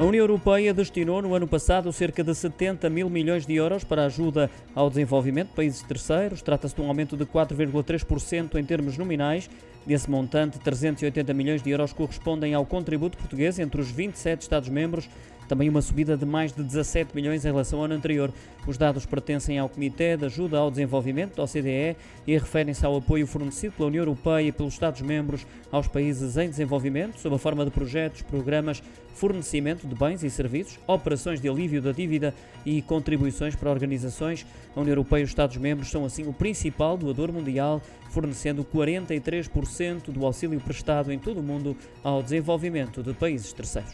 A União Europeia destinou no ano passado cerca de 70 mil milhões de euros para ajuda ao desenvolvimento de países terceiros. Trata-se de um aumento de 4,3% em termos nominais. Desse montante, 380 milhões de euros correspondem ao contributo português entre os 27 Estados-membros também uma subida de mais de 17 milhões em relação ao ano anterior. Os dados pertencem ao Comitê de Ajuda ao Desenvolvimento, OCDE, e referem-se ao apoio fornecido pela União Europeia e pelos Estados-membros aos países em desenvolvimento, sob a forma de projetos, programas, fornecimento de bens e serviços, operações de alívio da dívida e contribuições para organizações. A União Europeia e os Estados-membros são assim o principal doador mundial, fornecendo 43% do auxílio prestado em todo o mundo ao desenvolvimento de países terceiros.